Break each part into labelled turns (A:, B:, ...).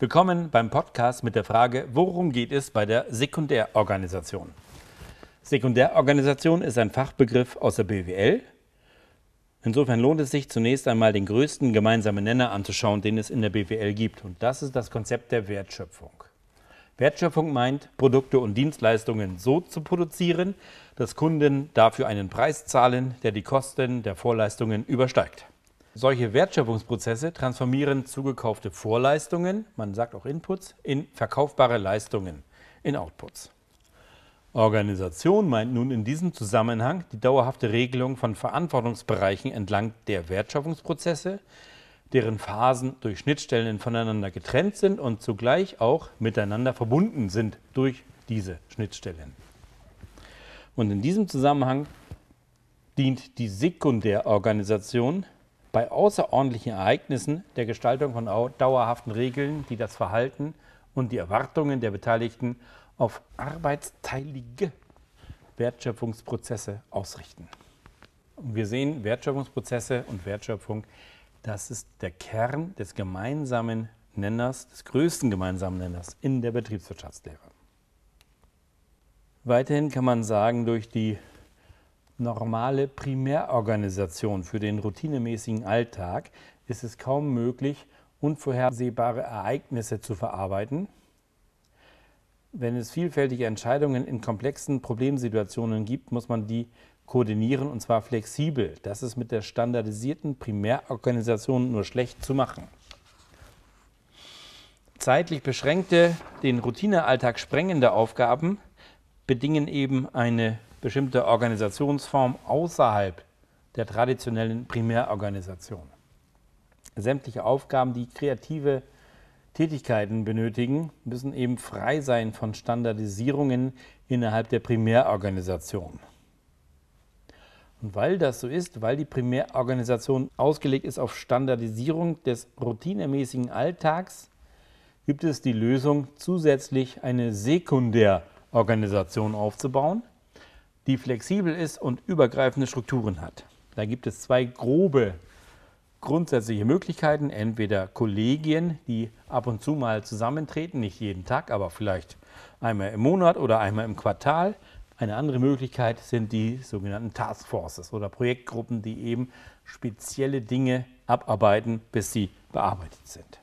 A: Willkommen beim Podcast mit der Frage, worum geht es bei der Sekundärorganisation? Sekundärorganisation ist ein Fachbegriff aus der BWL. Insofern lohnt es sich zunächst einmal den größten gemeinsamen Nenner anzuschauen, den es in der BWL gibt. Und das ist das Konzept der Wertschöpfung. Wertschöpfung meint, Produkte und Dienstleistungen so zu produzieren, dass Kunden dafür einen Preis zahlen, der die Kosten der Vorleistungen übersteigt. Solche Wertschöpfungsprozesse transformieren zugekaufte Vorleistungen, man sagt auch Inputs, in verkaufbare Leistungen, in Outputs. Organisation meint nun in diesem Zusammenhang die dauerhafte Regelung von Verantwortungsbereichen entlang der Wertschöpfungsprozesse, deren Phasen durch Schnittstellen voneinander getrennt sind und zugleich auch miteinander verbunden sind durch diese Schnittstellen. Und in diesem Zusammenhang dient die Sekundärorganisation bei außerordentlichen Ereignissen der Gestaltung von dauerhaften Regeln, die das Verhalten und die Erwartungen der Beteiligten auf arbeitsteilige Wertschöpfungsprozesse ausrichten. Und wir sehen Wertschöpfungsprozesse und Wertschöpfung das ist der Kern des gemeinsamen Nenners, des größten gemeinsamen Nenners in der Betriebswirtschaftslehre. Weiterhin kann man sagen, durch die normale Primärorganisation für den routinemäßigen Alltag ist es kaum möglich, unvorhersehbare Ereignisse zu verarbeiten. Wenn es vielfältige Entscheidungen in komplexen Problemsituationen gibt, muss man die koordinieren und zwar flexibel. Das ist mit der standardisierten Primärorganisation nur schlecht zu machen. Zeitlich beschränkte, den Routinealltag sprengende Aufgaben bedingen eben eine bestimmte Organisationsform außerhalb der traditionellen Primärorganisation. Sämtliche Aufgaben, die kreative Tätigkeiten benötigen, müssen eben frei sein von Standardisierungen innerhalb der Primärorganisation. Und weil das so ist, weil die Primärorganisation ausgelegt ist auf Standardisierung des routinemäßigen Alltags, gibt es die Lösung, zusätzlich eine Sekundärorganisation aufzubauen, die flexibel ist und übergreifende Strukturen hat. Da gibt es zwei grobe grundsätzliche Möglichkeiten. Entweder Kollegien, die ab und zu mal zusammentreten, nicht jeden Tag, aber vielleicht einmal im Monat oder einmal im Quartal. Eine andere Möglichkeit sind die sogenannten Taskforces oder Projektgruppen, die eben spezielle Dinge abarbeiten, bis sie bearbeitet sind.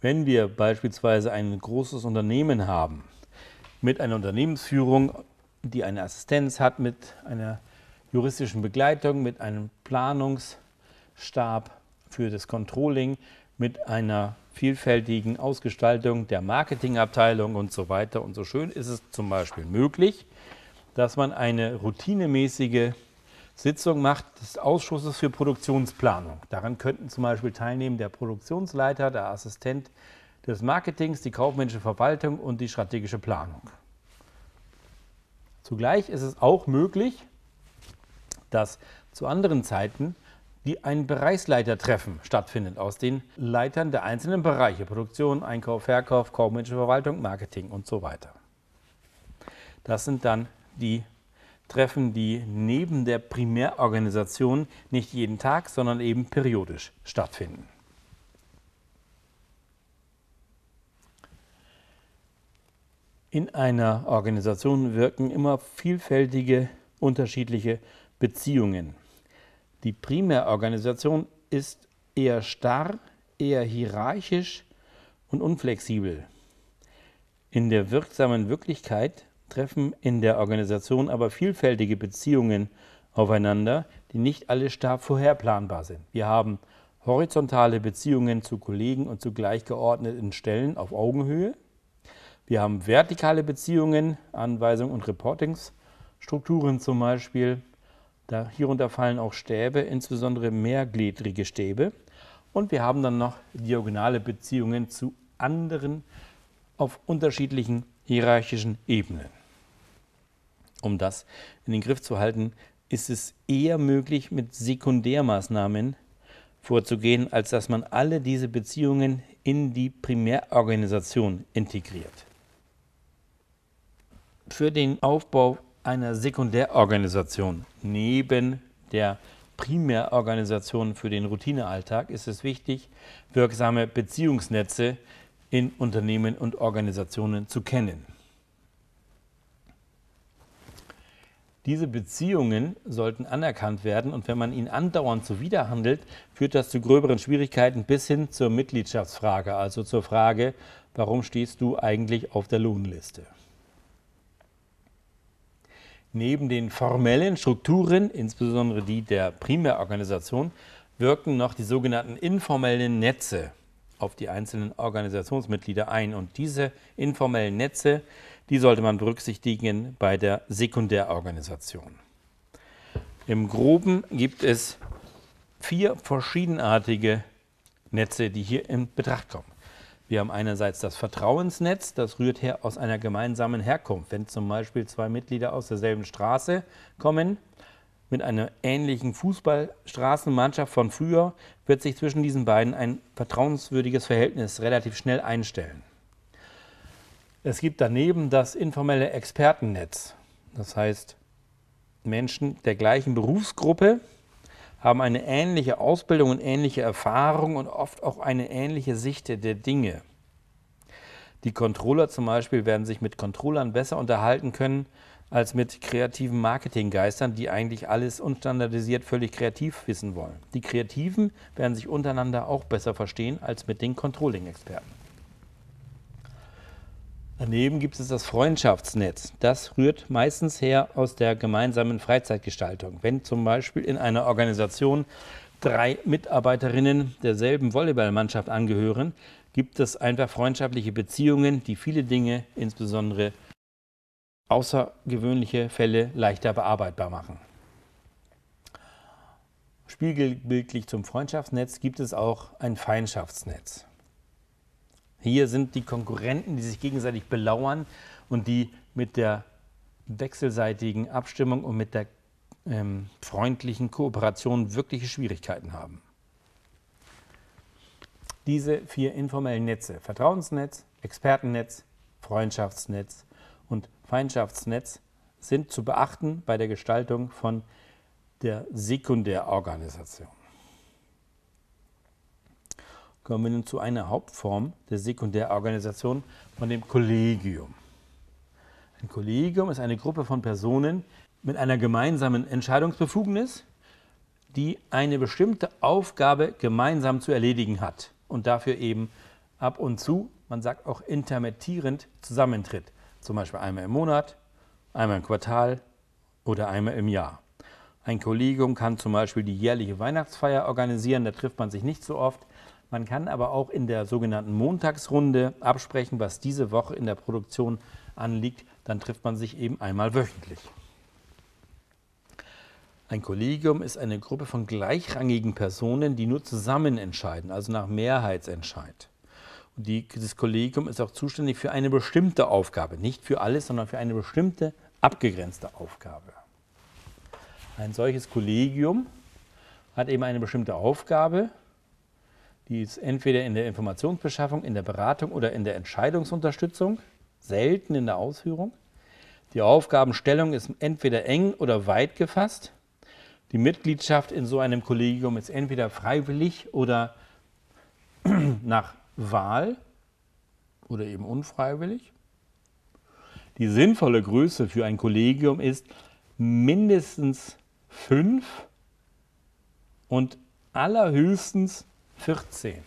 A: Wenn wir beispielsweise ein großes Unternehmen haben mit einer Unternehmensführung, die eine Assistenz hat, mit einer juristischen Begleitung, mit einem Planungsstab für das Controlling, mit einer vielfältigen Ausgestaltung der Marketingabteilung und so weiter. Und so schön ist es zum Beispiel möglich, dass man eine routinemäßige Sitzung macht des Ausschusses für Produktionsplanung. Daran könnten zum Beispiel teilnehmen der Produktionsleiter, der Assistent des Marketings, die kaufmännische Verwaltung und die strategische Planung. Zugleich ist es auch möglich, dass zu anderen Zeiten die ein Bereichsleitertreffen stattfindet aus den Leitern der einzelnen Bereiche Produktion, Einkauf, Verkauf, kaufmännische Verwaltung, Marketing und so weiter. Das sind dann die Treffen, die neben der Primärorganisation nicht jeden Tag, sondern eben periodisch stattfinden. In einer Organisation wirken immer vielfältige, unterschiedliche Beziehungen. Die Primärorganisation ist eher starr, eher hierarchisch und unflexibel. In der wirksamen Wirklichkeit treffen in der Organisation aber vielfältige Beziehungen aufeinander, die nicht alle stark vorherplanbar sind. Wir haben horizontale Beziehungen zu Kollegen und zu gleichgeordneten Stellen auf Augenhöhe. Wir haben vertikale Beziehungen, Anweisungen und Reportingsstrukturen zum Beispiel. Da hierunter fallen auch Stäbe, insbesondere mehrgliedrige Stäbe. Und wir haben dann noch diagonale Beziehungen zu anderen auf unterschiedlichen hierarchischen Ebenen. Um das in den Griff zu halten, ist es eher möglich, mit Sekundärmaßnahmen vorzugehen, als dass man alle diese Beziehungen in die Primärorganisation integriert. Für den Aufbau einer Sekundärorganisation neben der Primärorganisation für den Routinealltag ist es wichtig, wirksame Beziehungsnetze in Unternehmen und Organisationen zu kennen. Diese Beziehungen sollten anerkannt werden und wenn man ihnen andauernd zuwiderhandelt, führt das zu gröberen Schwierigkeiten bis hin zur Mitgliedschaftsfrage, also zur Frage, warum stehst du eigentlich auf der Lohnliste? Neben den formellen Strukturen, insbesondere die der Primärorganisation, wirken noch die sogenannten informellen Netze auf die einzelnen Organisationsmitglieder ein. Und diese informellen Netze, die sollte man berücksichtigen bei der Sekundärorganisation. Im Groben gibt es vier verschiedenartige Netze, die hier in Betracht kommen. Wir haben einerseits das Vertrauensnetz, das rührt her aus einer gemeinsamen Herkunft. Wenn zum Beispiel zwei Mitglieder aus derselben Straße kommen, mit einer ähnlichen Fußballstraßenmannschaft von früher, wird sich zwischen diesen beiden ein vertrauenswürdiges Verhältnis relativ schnell einstellen. Es gibt daneben das informelle Expertennetz. Das heißt, Menschen der gleichen Berufsgruppe haben eine ähnliche Ausbildung und ähnliche Erfahrung und oft auch eine ähnliche Sicht der Dinge. Die Controller zum Beispiel werden sich mit Controllern besser unterhalten können als mit kreativen Marketinggeistern, die eigentlich alles unstandardisiert völlig kreativ wissen wollen. Die Kreativen werden sich untereinander auch besser verstehen als mit den Controlling-Experten. Daneben gibt es das Freundschaftsnetz. Das rührt meistens her aus der gemeinsamen Freizeitgestaltung. Wenn zum Beispiel in einer Organisation drei Mitarbeiterinnen derselben Volleyballmannschaft angehören, gibt es einfach freundschaftliche Beziehungen, die viele Dinge, insbesondere außergewöhnliche Fälle, leichter bearbeitbar machen. Spiegelbildlich zum Freundschaftsnetz gibt es auch ein Feindschaftsnetz. Hier sind die Konkurrenten, die sich gegenseitig belauern und die mit der wechselseitigen Abstimmung und mit der ähm, freundlichen Kooperation wirkliche Schwierigkeiten haben. Diese vier informellen Netze, Vertrauensnetz, Expertennetz, Freundschaftsnetz und Feindschaftsnetz, sind zu beachten bei der Gestaltung von der Sekundärorganisation kommen wir nun zu einer Hauptform der Sekundärorganisation von dem Kollegium. Ein Kollegium ist eine Gruppe von Personen mit einer gemeinsamen Entscheidungsbefugnis, die eine bestimmte Aufgabe gemeinsam zu erledigen hat und dafür eben ab und zu, man sagt auch intermittierend, zusammentritt. Zum Beispiel einmal im Monat, einmal im Quartal oder einmal im Jahr. Ein Kollegium kann zum Beispiel die jährliche Weihnachtsfeier organisieren, da trifft man sich nicht so oft, man kann aber auch in der sogenannten Montagsrunde absprechen, was diese Woche in der Produktion anliegt. Dann trifft man sich eben einmal wöchentlich. Ein Kollegium ist eine Gruppe von gleichrangigen Personen, die nur zusammen entscheiden, also nach Mehrheitsentscheid. Und die, dieses Kollegium ist auch zuständig für eine bestimmte Aufgabe, nicht für alles, sondern für eine bestimmte abgegrenzte Aufgabe. Ein solches Kollegium hat eben eine bestimmte Aufgabe die ist entweder in der Informationsbeschaffung, in der Beratung oder in der Entscheidungsunterstützung, selten in der Ausführung. Die Aufgabenstellung ist entweder eng oder weit gefasst. Die Mitgliedschaft in so einem Kollegium ist entweder freiwillig oder nach Wahl oder eben unfreiwillig. Die sinnvolle Größe für ein Kollegium ist mindestens fünf und allerhöchstens 14.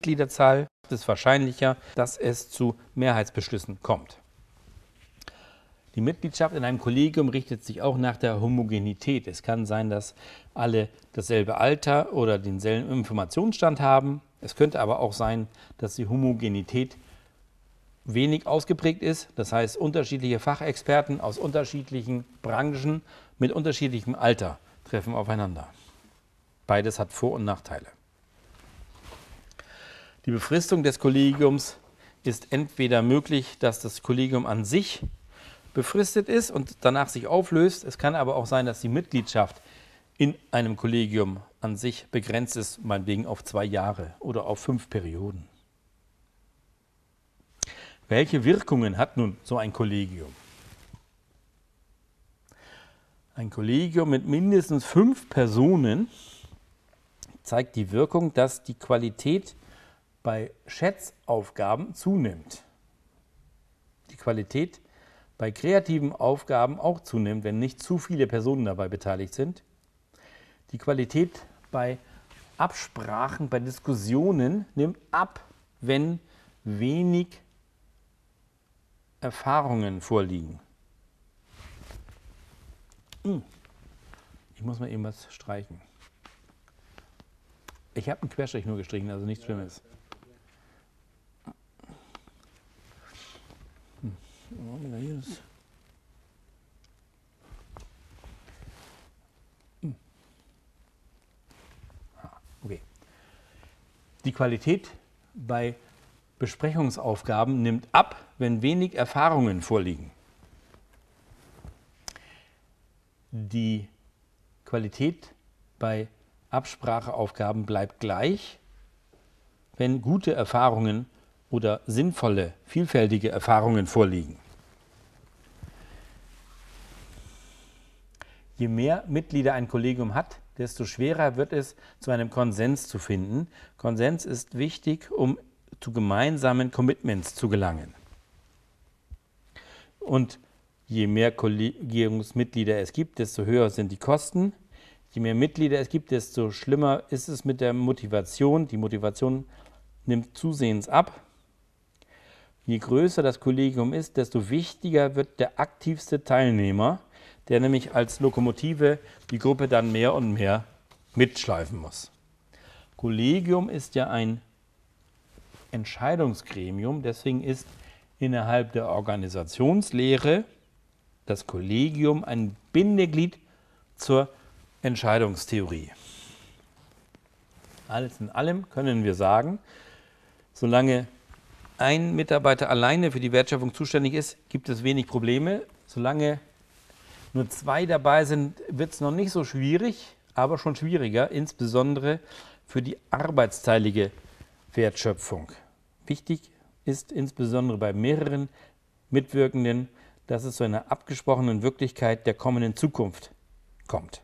A: Mitgliederzahl ist es wahrscheinlicher, dass es zu Mehrheitsbeschlüssen kommt. Die Mitgliedschaft in einem Kollegium richtet sich auch nach der Homogenität. Es kann sein, dass alle dasselbe Alter oder denselben Informationsstand haben. Es könnte aber auch sein, dass die Homogenität wenig ausgeprägt ist. Das heißt, unterschiedliche Fachexperten aus unterschiedlichen Branchen mit unterschiedlichem Alter treffen aufeinander. Beides hat Vor- und Nachteile. Die Befristung des Kollegiums ist entweder möglich, dass das Kollegium an sich befristet ist und danach sich auflöst. Es kann aber auch sein, dass die Mitgliedschaft in einem Kollegium an sich begrenzt ist, meinetwegen auf zwei Jahre oder auf fünf Perioden. Welche Wirkungen hat nun so ein Kollegium? Ein Kollegium mit mindestens fünf Personen zeigt die Wirkung, dass die Qualität bei Schätzaufgaben zunimmt. Die Qualität bei kreativen Aufgaben auch zunimmt, wenn nicht zu viele Personen dabei beteiligt sind. Die Qualität bei Absprachen, bei Diskussionen nimmt ab, wenn wenig Erfahrungen vorliegen. Hm. Ich muss mal eben was streichen. Ich habe einen Querstrich nur gestrichen, also nichts Schlimmes. Hm. okay. Die Qualität bei Besprechungsaufgaben nimmt ab, wenn wenig Erfahrungen vorliegen. Die Qualität bei Abspracheaufgaben bleibt gleich, wenn gute Erfahrungen oder sinnvolle, vielfältige Erfahrungen vorliegen. Je mehr Mitglieder ein Kollegium hat, desto schwerer wird es, zu einem Konsens zu finden. Konsens ist wichtig, um zu gemeinsamen Commitments zu gelangen. Und je mehr Kollegiumsmitglieder es gibt, desto höher sind die Kosten Je mehr Mitglieder es gibt, desto schlimmer ist es mit der Motivation. Die Motivation nimmt zusehends ab. Je größer das Kollegium ist, desto wichtiger wird der aktivste Teilnehmer, der nämlich als Lokomotive die Gruppe dann mehr und mehr mitschleifen muss. Kollegium ist ja ein Entscheidungsgremium, deswegen ist innerhalb der Organisationslehre das Kollegium ein Bindeglied zur Entscheidungstheorie. Alles in allem können wir sagen, solange ein Mitarbeiter alleine für die Wertschöpfung zuständig ist, gibt es wenig Probleme. Solange nur zwei dabei sind, wird es noch nicht so schwierig, aber schon schwieriger, insbesondere für die arbeitsteilige Wertschöpfung. Wichtig ist insbesondere bei mehreren Mitwirkenden, dass es zu einer abgesprochenen Wirklichkeit der kommenden Zukunft kommt.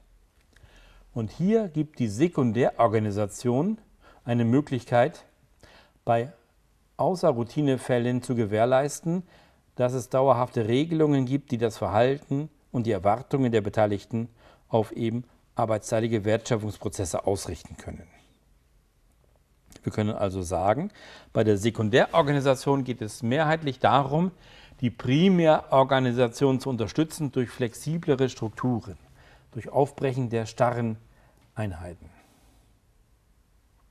A: Und hier gibt die Sekundärorganisation eine Möglichkeit, bei Außerroutinefällen zu gewährleisten, dass es dauerhafte Regelungen gibt, die das Verhalten und die Erwartungen der Beteiligten auf eben arbeitsteilige Wertschöpfungsprozesse ausrichten können. Wir können also sagen, bei der Sekundärorganisation geht es mehrheitlich darum, die Primärorganisation zu unterstützen durch flexiblere Strukturen, durch Aufbrechen der starren Einheiten.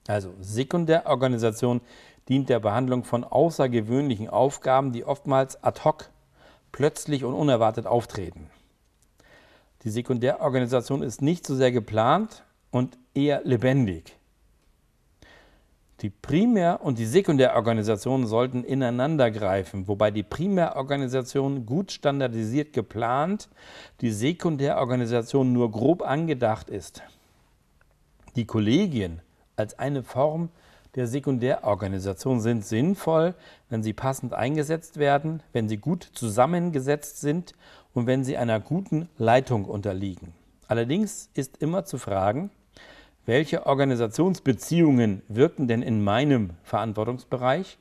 A: Also Sekundärorganisation dient der Behandlung von außergewöhnlichen Aufgaben, die oftmals ad hoc, plötzlich und unerwartet auftreten. Die Sekundärorganisation ist nicht so sehr geplant und eher lebendig. Die Primär- und die Sekundärorganisation sollten ineinander greifen, wobei die Primärorganisation gut standardisiert geplant, die Sekundärorganisation nur grob angedacht ist. Die Kollegien als eine Form der Sekundärorganisation sind sinnvoll, wenn sie passend eingesetzt werden, wenn sie gut zusammengesetzt sind und wenn sie einer guten Leitung unterliegen. Allerdings ist immer zu fragen, welche Organisationsbeziehungen wirken denn in meinem Verantwortungsbereich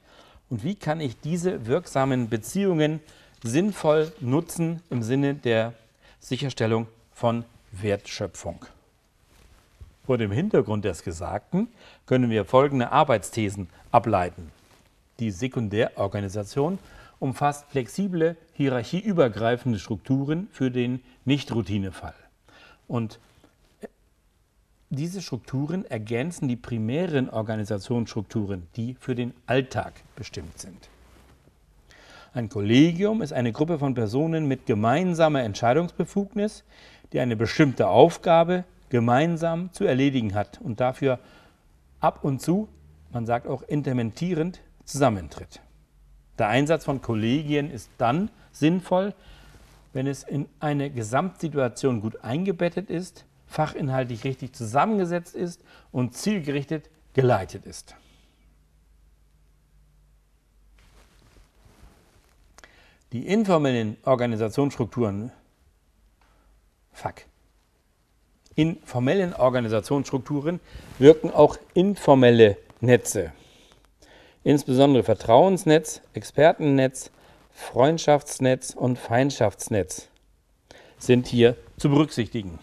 A: und wie kann ich diese wirksamen Beziehungen sinnvoll nutzen im Sinne der Sicherstellung von Wertschöpfung. Vor dem Hintergrund des Gesagten können wir folgende Arbeitsthesen ableiten. Die Sekundärorganisation umfasst flexible, hierarchieübergreifende Strukturen für den Nicht-Routinefall. Und diese Strukturen ergänzen die primären Organisationsstrukturen, die für den Alltag bestimmt sind. Ein Kollegium ist eine Gruppe von Personen mit gemeinsamer Entscheidungsbefugnis, die eine bestimmte Aufgabe gemeinsam zu erledigen hat und dafür ab und zu, man sagt auch intermentierend, zusammentritt. Der Einsatz von Kollegien ist dann sinnvoll, wenn es in eine Gesamtsituation gut eingebettet ist, fachinhaltlich richtig zusammengesetzt ist und zielgerichtet geleitet ist. Die informellen Organisationsstrukturen Fuck. In formellen Organisationsstrukturen wirken auch informelle Netze. Insbesondere Vertrauensnetz, Expertennetz, Freundschaftsnetz und Feindschaftsnetz sind hier zu berücksichtigen.